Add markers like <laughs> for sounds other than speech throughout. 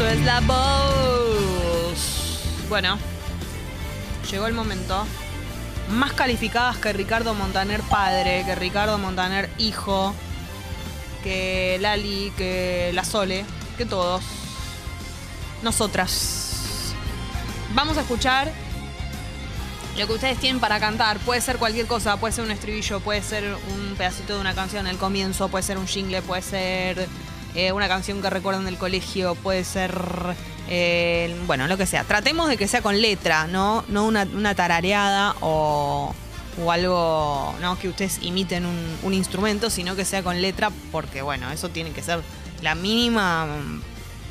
Esto es la voz. Bueno, llegó el momento. Más calificadas que Ricardo Montaner padre, que Ricardo Montaner hijo, que Lali, que la Sole, que todos. Nosotras. Vamos a escuchar lo que ustedes tienen para cantar. Puede ser cualquier cosa, puede ser un estribillo, puede ser un pedacito de una canción el comienzo, puede ser un jingle, puede ser eh, una canción que recuerdan del colegio, puede ser, eh, bueno, lo que sea. Tratemos de que sea con letra, no, no una, una tarareada o, o algo, no que ustedes imiten un, un instrumento, sino que sea con letra, porque bueno, eso tiene que ser la mínima mm,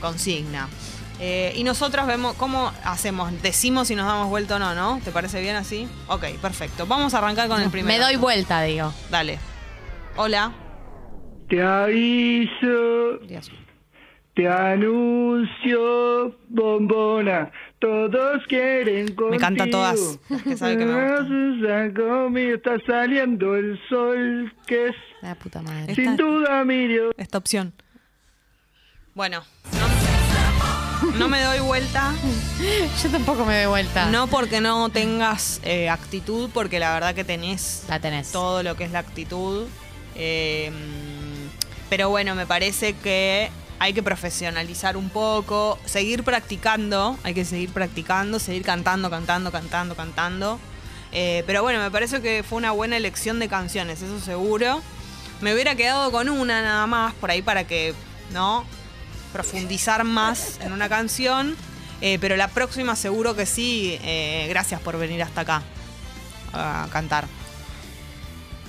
consigna. Eh, y nosotras vemos cómo hacemos, decimos si nos damos vuelta o no, ¿no? ¿Te parece bien así? Ok, perfecto. Vamos a arrancar con el primero. Me doy vuelta, digo. Dale. Hola. Te aviso, Dios. te anuncio, bombona. Todos quieren contigo. Me canta todas, las que sabe que me conmigo, Está saliendo el sol, que es La puta madre. Esta- sin duda mi Dios. Esta opción. Bueno, no, no me doy vuelta. <laughs> Yo tampoco me doy vuelta. No porque no tengas eh, actitud, porque la verdad que tenés La tenés. todo lo que es la actitud. Eh, pero bueno, me parece que hay que profesionalizar un poco, seguir practicando, hay que seguir practicando, seguir cantando, cantando, cantando, cantando. Eh, pero bueno, me parece que fue una buena elección de canciones, eso seguro. Me hubiera quedado con una nada más por ahí para que, ¿no? Profundizar más en una canción. Eh, pero la próxima seguro que sí. Eh, gracias por venir hasta acá a cantar.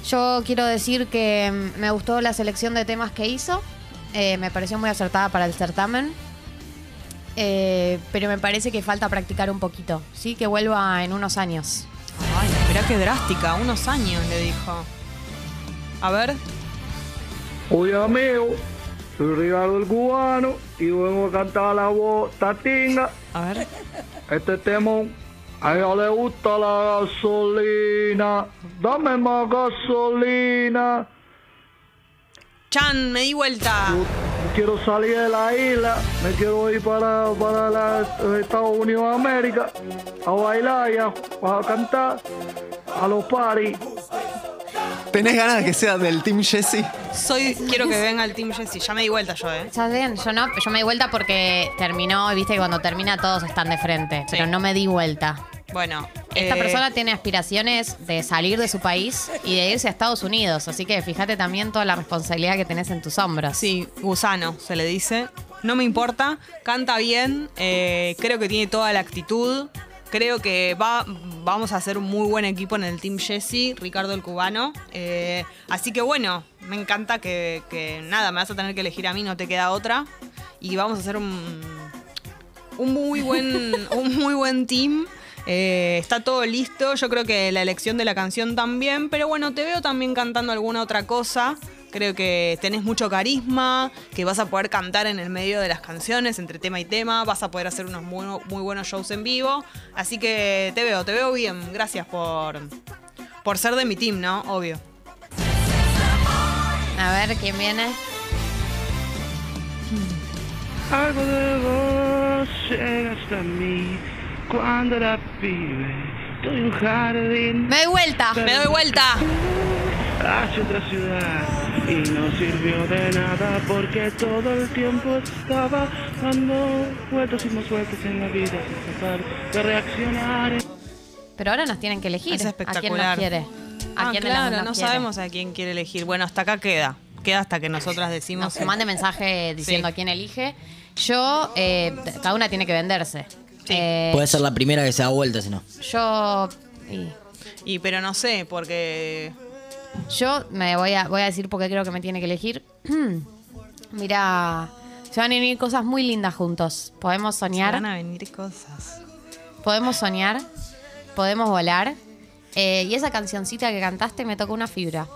Yo quiero decir que mm, me gustó la selección de temas que hizo. Eh, me pareció muy acertada para el certamen. Eh, pero me parece que falta practicar un poquito. Sí, que vuelva en unos años. Ay, mirá qué drástica, unos años le dijo. A ver, Oye amigo, soy Ricardo el Cubano y vengo a cantar la voz tatinga. a ver. Este tema a ella le gusta la gasolina. Dame más gasolina. Chan, me di vuelta. Yo quiero salir de la isla, me quiero ir para, para la- los Estados Unidos de América a bailar y a, a cantar a los paris. ¿Tenés ganas de que sea del Team Jesse? Soy, quiero que venga el Team Jesse. Ya me di vuelta yo, ¿eh? Ya bien, yo no, yo me di vuelta porque terminó, y viste que cuando termina todos están de frente. Sí. Pero no me di vuelta. Bueno. Esta eh, persona tiene aspiraciones de salir de su país y de irse a Estados Unidos. Así que fíjate también toda la responsabilidad que tenés en tus hombros. Sí, gusano, se le dice. No me importa, canta bien, eh, creo que tiene toda la actitud. Creo que va, vamos a hacer un muy buen equipo en el Team Jesse, Ricardo el Cubano. Eh, así que bueno, me encanta que, que nada, me vas a tener que elegir a mí, no te queda otra. Y vamos a hacer un, un muy buen, un muy buen team. Eh, está todo listo. Yo creo que la elección de la canción también. Pero bueno, te veo también cantando alguna otra cosa. Creo que tenés mucho carisma, que vas a poder cantar en el medio de las canciones, entre tema y tema. Vas a poder hacer unos muy, muy buenos shows en vivo. Así que te veo, te veo bien. Gracias por, por ser de mi team, ¿no? Obvio. A ver quién viene. Algo de vos llega hasta mí cuando era pibe. Estoy en un jardín Me doy vuelta. Me doy vuelta. hacia otra ciudad y no sirvió de nada porque todo el tiempo estaba dando vueltas y más vueltas en la vida sin tratar de reaccionar. Pero ahora nos tienen que elegir. Es ¿A quién espectacular. nos quiere? ¿A Ah, quién claro, nos no quiere? sabemos a quién quiere elegir. Bueno, hasta acá queda. Queda hasta que nosotras decimos. Nos mande mensaje diciendo Sí. a quién elige. Yo, eh, cada una tiene que venderse. Sí. Eh, Puede ser la primera que se da vuelta, si no. Yo. y- Y pero no sé, porque Yo me voy a, voy a decir porque creo que me tiene que elegir. <clears throat> Mira, se van a venir cosas muy lindas juntos. Podemos se soñar, van a venir cosas. podemos soñar, podemos volar. Eh, y esa cancioncita que cantaste me tocó una fibra.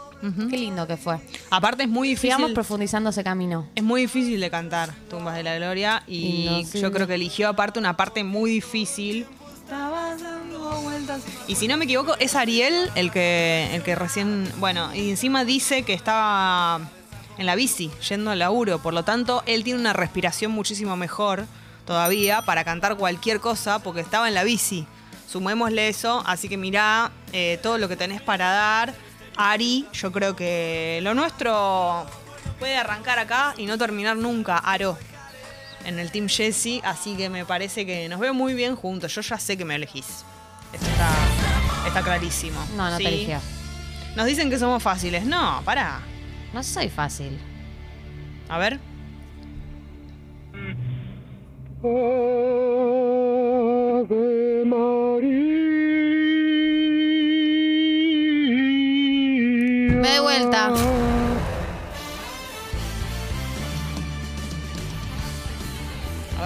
Qué lindo que fue. Aparte es muy Sigamos difícil. profundizando ese camino. Es muy difícil de cantar Tumbas de la Gloria y, Y no sé. yo creo que eligió aparte una parte muy difícil. Estabas dando vueltas. Y si no me equivoco, es Ariel el que, el que recién. Bueno, y encima dice que estaba en la bici, yendo al laburo. Por lo tanto, él tiene una respiración muchísimo mejor. todavía para cantar cualquier cosa porque estaba en la bici. Sumémosle eso, así que mirá eh, todo lo que tenés para dar. Ari, yo creo que lo nuestro puede arrancar acá y no terminar nunca, Aro, en el Team Jesse, así que me parece que nos veo muy bien juntos. Yo ya sé que me elegís. Eso está, está clarísimo. No, no ¿sí? te eligió. Nos dicen que somos fáciles. No, pará. No soy fácil. A ver. Me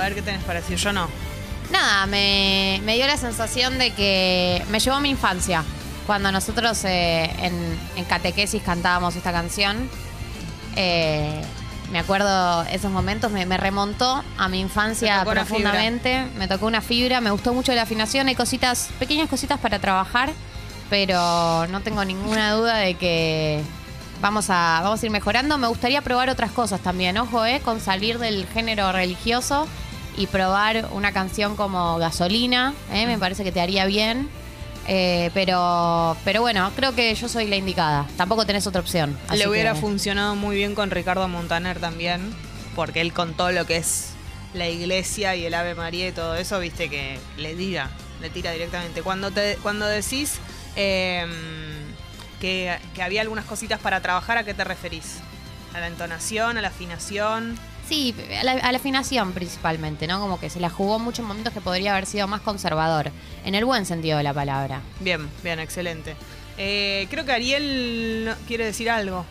ver qué tenés para decir. Yo no. Nada, me, me dio la sensación de que me llevó a mi infancia. Cuando nosotros eh, en, en catequesis cantábamos esta canción, eh, me acuerdo esos momentos, me, me remontó a mi infancia profundamente. Me tocó una fibra, me gustó mucho la afinación. Hay cositas, pequeñas cositas para trabajar, pero no tengo ninguna <laughs> duda de que vamos a, vamos a ir mejorando. Me gustaría probar otras cosas también, ojo, eh, con salir del género religioso y probar una canción como Gasolina, eh, me parece que te haría bien. Eh, pero, pero bueno, creo que yo soy la indicada. Tampoco tenés otra opción. Le hubiera que- funcionado muy bien con Ricardo Montaner también, porque él con todo lo que es la iglesia y el Ave María y todo eso, viste que le tira, le tira directamente. Cuando te, cuando decís eh, que, que había algunas cositas para trabajar, ¿a qué te referís? ¿A la entonación, a la afinación? Sí, a la, a la afinación principalmente, ¿no? Como que se la jugó en muchos momentos que podría haber sido más conservador, en el buen sentido de la palabra. Bien, bien, excelente. Eh, creo que Ariel quiere decir algo.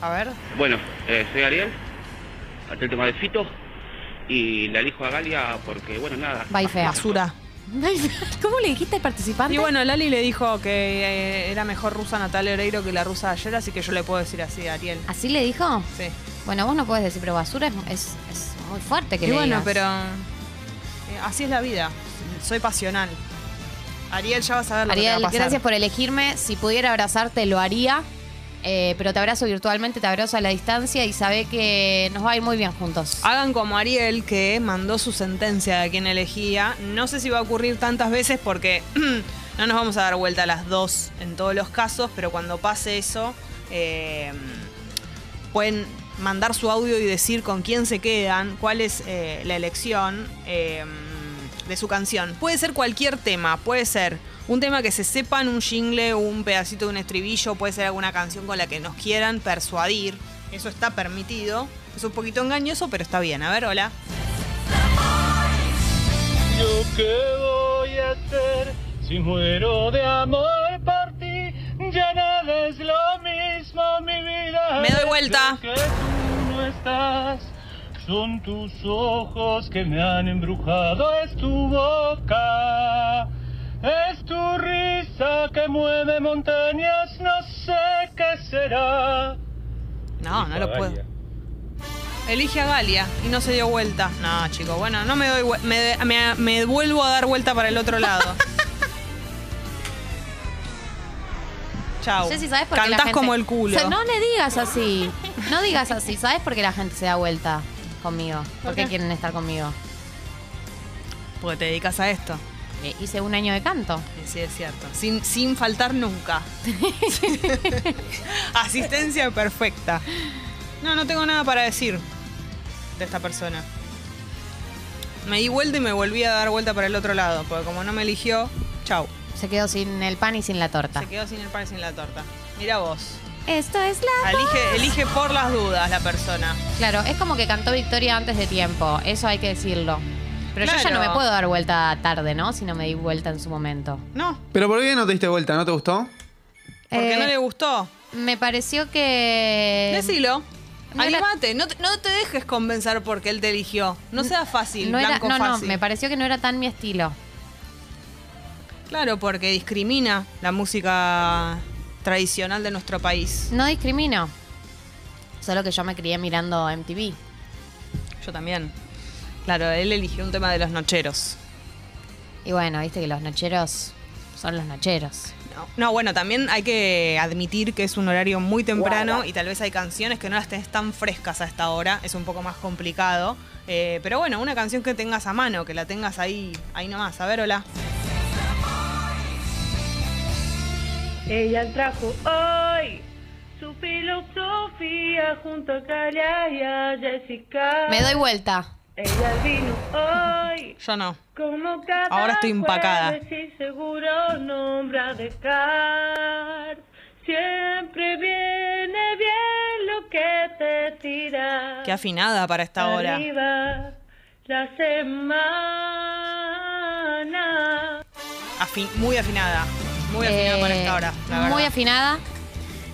A ver. Bueno, eh, soy Ariel, el tema de Fito y la elijo a Galia porque, bueno, nada. Bye, fea. Basura. <laughs> ¿Cómo le dijiste al participante? Y bueno, Lali le dijo que eh, era mejor rusa Natalia Oreiro que la rusa de ayer, así que yo le puedo decir así a Ariel. ¿Así le dijo? Sí. Bueno, vos no podés decir, pero basura es, es- es muy fuerte que Y le bueno, digas. pero eh, así es la vida. Soy pasional. Ariel, ya vas a ver lo que Ariel, va a pasar. gracias por elegirme. Si pudiera abrazarte, lo haría. Eh, pero te abrazo virtualmente, te abrazo a la distancia y sabe que nos va a ir muy bien juntos. Hagan como Ariel, que mandó su sentencia de quien elegía. No sé si va a ocurrir tantas veces porque <clears throat> no nos vamos a dar vuelta a las dos en todos los casos, pero cuando pase eso, eh, pueden mandar su audio y decir con quién se quedan, cuál es eh, la elección eh, de su canción. Puede ser cualquier tema, puede ser un tema que se sepan, un jingle, un pedacito de un estribillo, puede ser alguna canción con la que nos quieran persuadir. Eso está permitido. Es un poquito engañoso, pero está bien. A ver, hola. ¿Yo qué voy a hacer si muero de amor por ti? Ya nada es lo mismo, mi vida. Me doy vuelta. Estás. Son tus ojos que me han embrujado, es tu boca. Es tu risa que mueve montañas, no sé qué será. No, no lo puedo. Elige a Galia y no se dio vuelta. No, chico, bueno, no me doy me- me vuelvo a dar vuelta para el otro lado. <laughs> Chau. Jessy, ¿sabes por qué la Cantás gente- como el culo. O sea, no le digas así. No digas así. ¿Sabes por qué la gente se da vuelta conmigo? ¿Por qué quieren estar conmigo? Porque te dedicas a esto. Eh, hice un año de canto. Sí, es cierto. Sin, sin faltar nunca. <laughs> Asistencia perfecta. No, no tengo nada para decir de esta persona. Me di vuelta y me volví a dar vuelta para el otro lado, porque como no me eligió, chau. Se quedó sin el pan y sin la torta. Se quedó sin el pan y sin la torta. Mira vos. Esto es la. Elige, elige por las dudas la persona. Claro, es como que cantó Victoria antes de tiempo. Eso hay que decirlo. Pero yo ya Claro. no me puedo dar vuelta tarde, ¿no? Si no me di vuelta en su momento. No, Pero ¿por qué no te diste vuelta? ¿No te gustó? porque Eh, no le gustó. Me pareció que. Decilo. no era- Animate, no, te- no te dejes convencer porque él te eligió. No sea fácil, No, era, blanco no, no, fácil. me pareció que no era tan mi estilo. Claro, porque discrimina la música tradicional de nuestro país. No discrimino. Solo que yo me crié mirando MTV. Yo también. Claro, él eligió un tema de los nocheros. Y bueno, viste que los nocheros son los nocheros. No, bueno, también hay que admitir que es un horario muy temprano y tal vez hay canciones que no las tenés tan frescas a esta hora, es un poco más complicado. Eh, pero bueno, una canción que tengas a mano, que la tengas ahí, ahí nomás. A ver, hola. Ella trajo hoy su filosofía junto a Calia y a Jessica. Me doy vuelta. Ella vino hoy <laughs> Yo no. como cada Ahora estoy empacada. y seguro nombra de car. Siempre viene bien lo que te tira. Qué afinada para esta hora. Arriba la semana. Afin- muy afinada. Muy afinada para esta hora. la Eh, muy verdad. afinada.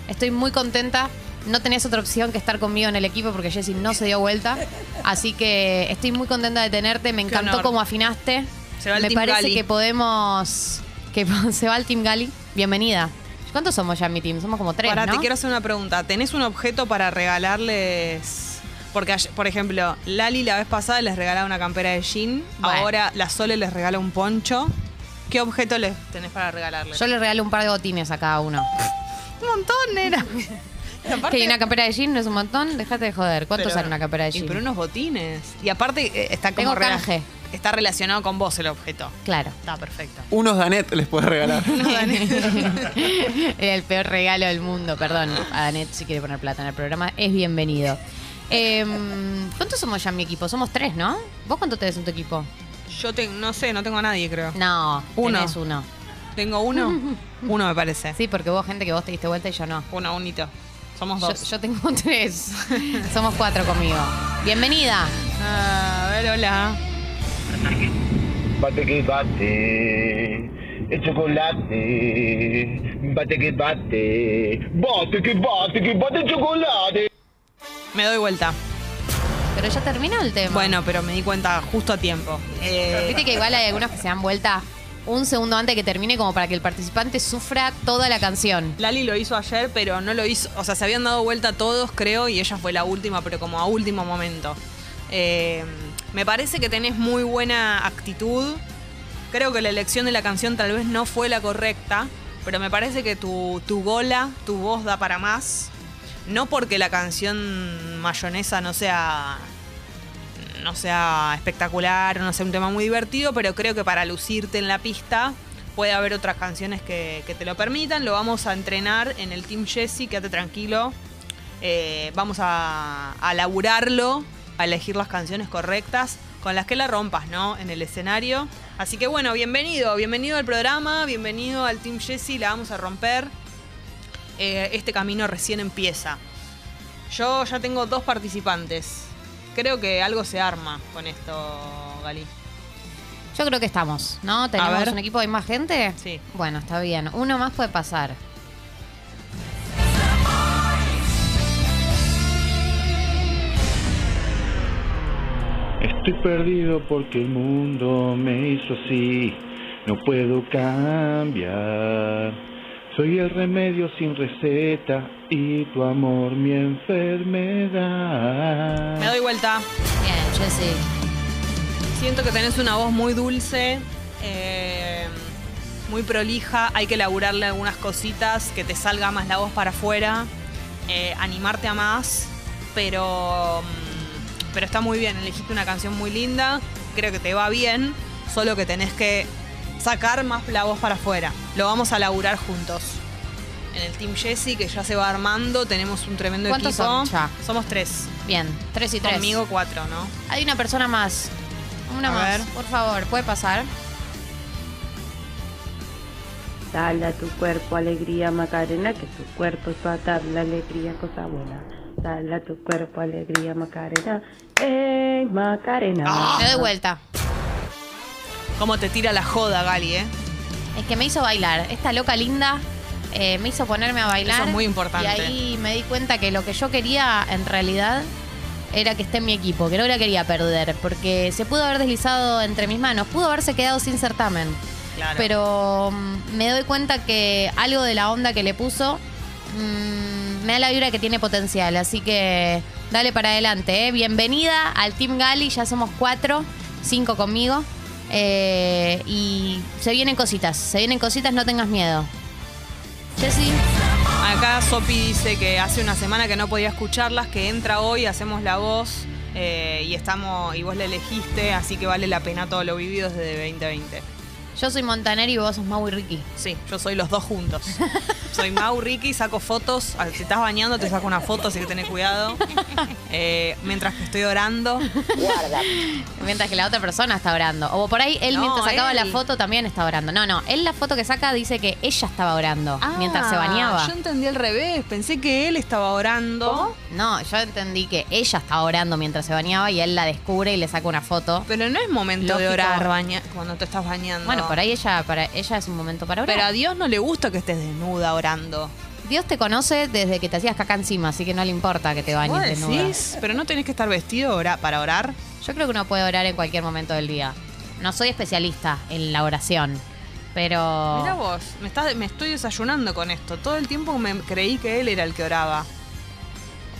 Estoy muy contenta. No tenés otra opción que estar conmigo en el equipo porque Jessy no se dio vuelta. Así que estoy muy contenta de tenerte. Me encantó honor. cómo afinaste. Se va el Me Team parece Gali. que podemos. que <laughs> se va el Team Gali. Bienvenida. ¿Cuántos somos ya en mi team? Somos como tres, ¿no? te quiero hacer una pregunta. ¿Tenés un objeto para regalarles? Porque, ayer- por ejemplo, Lali la vez pasada les regalaba una campera de jean. Bueno. Ahora la Sole les regala un poncho. ¿Qué objeto les tenés para regalarles? Yo le regalo un par de botines a cada uno. Un montón, era. <laughs> Y aparte- Que una campera de jean no es un montón, déjate de joder. ¿Cuánto pero- sale una campera de y jean? pero unos botines. Y aparte eh, está como Tengo rela-. Está relacionado con vos el objeto. Claro. Está perfecto. Unos Danet les puedes regalar. <laughs> <laughs> Era el peor regalo del mundo, perdón. A Danet si quiere poner plata en el programa, es bienvenido. Em, ¿Cuántos somos ya en mi equipo? Somos tres, ¿no? ¿Vos cuánto tenés en tu equipo? Yo te- no sé, no tengo a nadie, creo. No, Uno. tenés uno. ¿Tengo uno? <laughs> uno me parece. Sí, porque vos gente que vos te diste vuelta y yo no. Uno, unito. Somos Yo, dos. yo tengo <laughs> tres. Somos cuatro conmigo. Bienvenida. A ver, hola. Bate que bate, el chocolate. Bate que bate, bate que bate, que bate el chocolate. Me doy vuelta. Pero ya terminó el tema. Bueno, pero me di cuenta justo a tiempo. Eh, Viste que igual hay algunos que se dan vuelta un segundo antes de que termine como para que el participante sufra toda la canción. Lali lo hizo ayer, pero no lo hizo. O sea, se habían dado vuelta todos, creo, y ella fue la última, pero como a último momento. Eh, me parece que tenés muy buena actitud. Creo que la elección de la canción tal vez no fue la correcta, pero me parece que tu, tu gola, tu voz da para más. No porque la canción mayonesa no sea no sea espectacular, no sea un tema muy divertido, pero creo que para lucirte en la pista puede haber otras canciones que, te lo permitan. Lo vamos a entrenar en el Team Jesse, quédate tranquilo. Eh, vamos a, a laburarlo, a elegir las canciones correctas con las que la rompas, ¿no? En el escenario. Así que bueno, bienvenido, bienvenido al programa, bienvenido al Team Jesse, la vamos a romper. Eh, este camino recién empieza. Yo ya tengo dos participantes. Creo que algo se arma con esto, Gali. Yo creo que estamos, ¿no? ¿Tenemos un equipo? ¿Hay más gente? Sí. Bueno, está bien. Uno más puede pasar. Estoy perdido porque el mundo me hizo así, no puedo cambiar. Soy el remedio sin receta y tu amor mi enfermedad. Me doy vuelta. Bien, Jessy. Siento que tenés una voz muy dulce, eh, muy prolija. Hay que laburarle algunas cositas, que te salga más la voz para afuera, eh, animarte a más. Pero, mm, pero está muy bien. Elegiste una canción muy linda. Creo que te va bien. Solo que tenés que sacar más la voz para afuera. Lo vamos a laburar juntos. En el Team Jesse, que ya se va armando, tenemos un tremendo ¿Cuántos equipo. son ya? Somos tres. Bien, tres y tres. Conmigo cuatro, ¿no? Hay una persona más. Una A más, ver. por favor, ¿puede pasar? Dale a tu cuerpo alegría, Macarena, que tu cuerpo es para dar la alegría, cosa buena. Dale a tu cuerpo alegría, Macarena. ¡Ey, Macarena! Ah. Me doy vuelta. Cómo te tira la joda, Gali, ¿eh? Es que me hizo bailar. Esta loca linda eh, me hizo ponerme a bailar. Eso es muy importante. Y ahí me di cuenta que lo que yo quería en realidad era que esté en mi equipo, que no la quería perder, porque se pudo haber deslizado entre mis manos, pudo haberse quedado sin certamen. Claro. Pero mm, me doy cuenta que algo de la onda que le puso mm, me da la vibra que tiene potencial. Así que dale para adelante. ¿eh? Bienvenida al Team Gali, ya somos cuatro, cinco conmigo. Eh, y se vienen cositas, se vienen cositas, no tengas miedo. Jessy, Acá Sopi dice que hace una semana que no podía escucharlas, que entra hoy, hacemos la voz eh, y estamos y vos la elegiste, así que vale la pena todo lo vivido desde 2020. Yo soy Montaner y vos sos Mau y Ricky. Sí, yo soy los dos juntos. <laughs> Soy Mau, Ricky, saco fotos. Ah, Si estás bañando, te saco una foto, así que tenés cuidado. Eh, mientras que estoy orando. Mientras que la otra persona está orando. O por ahí él No, mientras sacaba él. la foto también está orando. No, no, él la foto que saca dice que ella estaba orando mientras se bañaba. Ah, Yo entendí al revés. Pensé que él estaba orando. No, yo entendí que ella estaba orando mientras se bañaba y él la descubre y le saca una foto. Pero no es momento de orar baña cuando te estás bañando. Bueno, por ahí ella, para ella es un momento para orar. Pero a Dios no le gusta que estés desnuda orando. Dios te conoce desde que te hacías caca encima, así que no le importa que te ¿Vos bañes desnuda. decís? Pero no tenés que estar vestido ora- para orar. Yo creo que uno puede orar en cualquier momento del día. No soy especialista en la oración, pero... Mira vos, me, estás- me estoy desayunando con esto. Todo el tiempo me creí que él era el que oraba.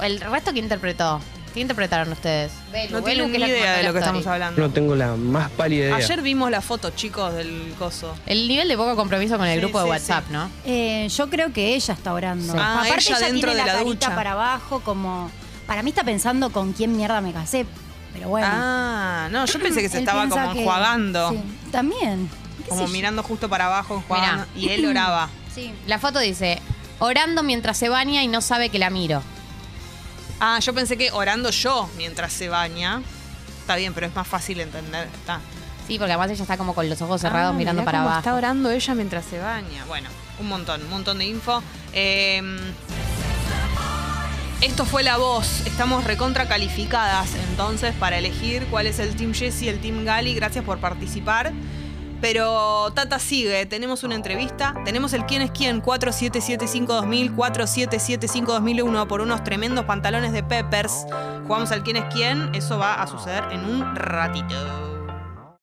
¿El resto qué interpretó? ¿Qué interpretaron ustedes? No tiene ni idea de lo que estamos hablando. No tengo la más pálida idea. Ayer vimos la foto, chicos, del coso. El nivel de poco compromiso con el Sí, grupo de sí, WhatsApp, sí. ¿no? Eh, yo creo que ella está orando. Sí. Ah, Aparte ella ella, dentro tiene de la carita ducha. para abajo, como para mí está pensando con quién mierda me casé. Pero bueno. Ah, no, yo pensé que se Él estaba piensa como que- enjuagando. sí, también. ¿Qué Como yo? mirando justo para abajo, enjuagando. Mirá. Y él oraba. <clears throat> Sí. La foto dice, orando mientras se baña y no sabe que la miro. Ah, yo pensé que orando yo mientras se baña. Está bien, pero es más fácil entender. Está. Sí, porque además ella está como con los ojos cerrados Ah, mirando para abajo. Está orando ella mientras se baña. Bueno, un montón, un montón de info. Eh, esto fue la voz. Estamos recontra calificadas entonces para elegir cuál es el Team Jesse y el Team Gali. Gracias por participar. Pero Tata sigue, tenemos una entrevista, tenemos el quién es quién 4775-2000, 4775-2001 por unos tremendos pantalones de Peppers. Jugamos al quién es quién, eso va a suceder en un ratito.